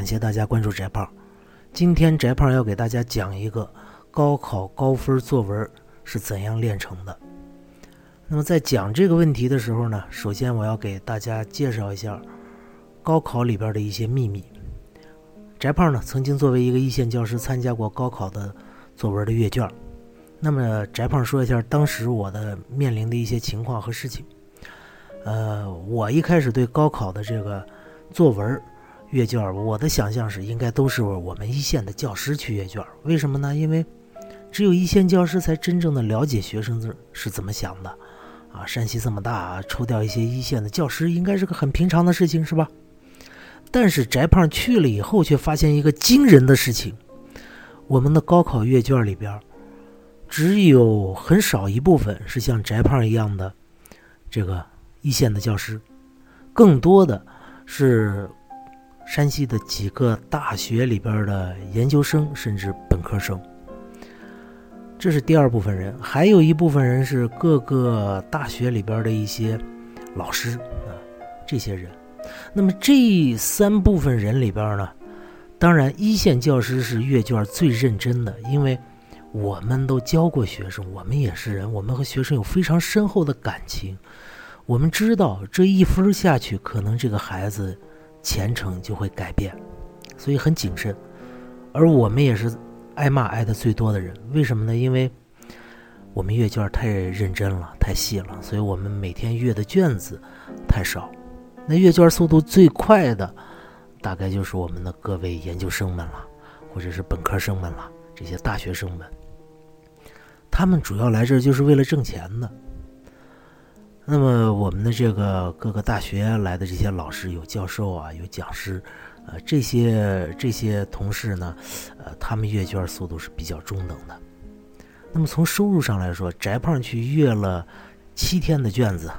感谢大家关注翟胖。今天翟胖要给大家讲一个高考高分作文是怎样炼成的。那么在讲这个问题的时候呢，首先我要给大家介绍一下高考里边的一些秘密。翟胖呢曾经作为一个一线教师参加过高考的作文的阅卷。那么翟胖说一下当时我的面临的一些情况和事情。呃，我一开始对高考的这个作文。阅卷，我的想象是应该都是我们一线的教师去阅卷。为什么呢？因为只有一线教师才真正的了解学生是是怎么想的。啊，山西这么大，抽调一些一线的教师应该是个很平常的事情，是吧？但是翟胖去了以后，却发现一个惊人的事情：我们的高考阅卷里边，只有很少一部分是像翟胖一样的这个一线的教师，更多的是。山西的几个大学里边的研究生，甚至本科生，这是第二部分人。还有一部分人是各个大学里边的一些老师啊，这些人。那么这三部分人里边呢，当然一线教师是阅卷最认真的，因为我们都教过学生，我们也是人，我们和学生有非常深厚的感情。我们知道这一分下去，可能这个孩子。前程就会改变，所以很谨慎。而我们也是挨骂挨的最多的人，为什么呢？因为我们阅卷太认真了，太细了，所以我们每天阅的卷子太少。那阅卷速度最快的，大概就是我们的各位研究生们了，或者是本科生们了，这些大学生们。他们主要来这就是为了挣钱的。那么我们的这个各个大学来的这些老师，有教授啊，有讲师，呃，这些这些同事呢，呃，他们阅卷速度是比较中等的。那么从收入上来说，翟胖去阅了七天的卷子，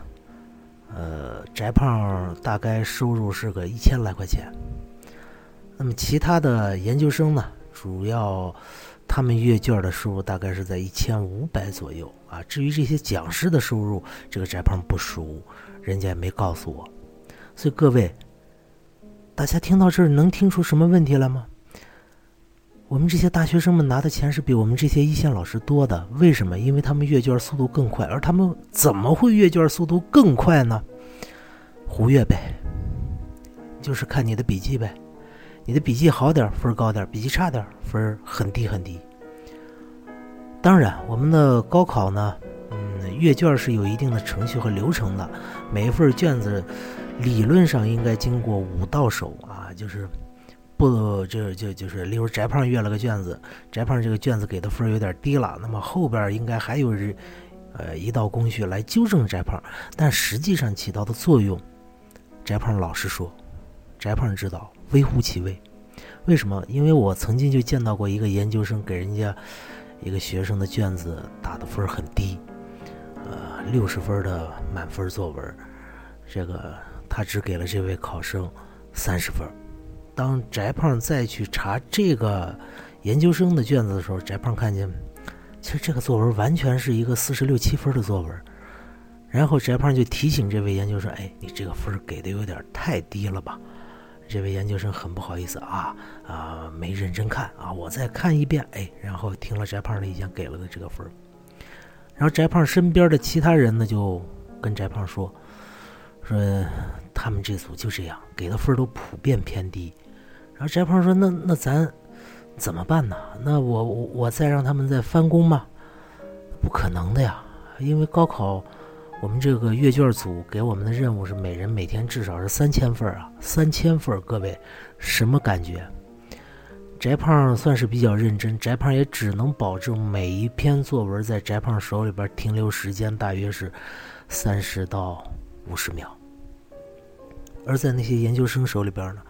呃，翟胖大概收入是个一千来块钱。那么其他的研究生呢，主要。他们阅卷的收入大概是在一千五百左右啊。至于这些讲师的收入，这个翟胖不熟，人家也没告诉我。所以各位，大家听到这儿能听出什么问题来吗？我们这些大学生们拿的钱是比我们这些一线老师多的，为什么？因为他们阅卷速度更快，而他们怎么会阅卷速度更快呢？胡阅呗，就是看你的笔记呗。你的笔记好点分高点笔记差点分很低很低。当然，我们的高考呢，嗯，阅卷是有一定的程序和流程的。每一份卷子理论上应该经过五到手啊，就是不就就就是，例如翟胖阅了个卷子，翟胖这个卷子给的分有点低了，那么后边应该还有人呃一道工序来纠正翟胖，但实际上起到的作用，翟胖老实说，翟胖知道。微乎其微，为什么？因为我曾经就见到过一个研究生给人家一个学生的卷子打的分很低，呃，六十分的满分作文，这个他只给了这位考生三十分。当翟胖再去查这个研究生的卷子的时候，翟胖看见，其实这个作文完全是一个四十六七分的作文。然后翟胖就提醒这位研究生：“哎，你这个分给的有点太低了吧？”这位研究生很不好意思啊啊，没认真看啊，我再看一遍，哎，然后听了翟胖的意见，给了个这个分儿然后翟胖身边的其他人呢，就跟翟胖说，说他们这组就这样，给的分儿都普遍偏低。然后翟胖说，那那咱怎么办呢？那我我我再让他们再翻工吗？不可能的呀，因为高考。我们这个阅卷组给我们的任务是每人每天至少是三千份啊，三千份各位什么感觉？翟胖算是比较认真，翟胖也只能保证每一篇作文在翟胖手里边停留时间大约是三十到五十秒，而在那些研究生手里边呢，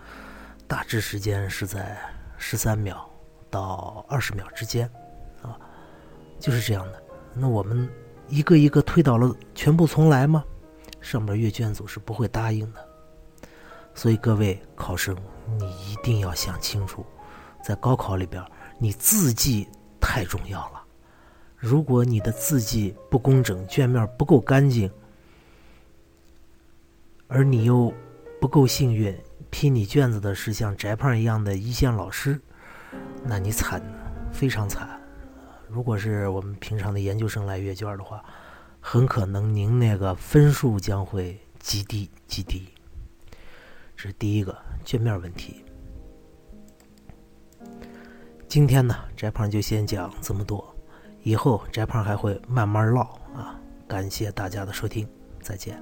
大致时间是在十三秒到二十秒之间，啊，就是这样的。那我们。一个一个推倒了，全部重来吗？上面阅卷组是不会答应的。所以各位考生，你一定要想清楚，在高考里边，你字迹太重要了。如果你的字迹不工整，卷面不够干净，而你又不够幸运，批你卷子的是像翟胖一样的一线老师，那你惨，非常惨。如果是我们平常的研究生来阅卷的话，很可能您那个分数将会极低极低。这是第一个卷面问题。今天呢，翟胖就先讲这么多，以后翟胖还会慢慢唠啊。感谢大家的收听，再见。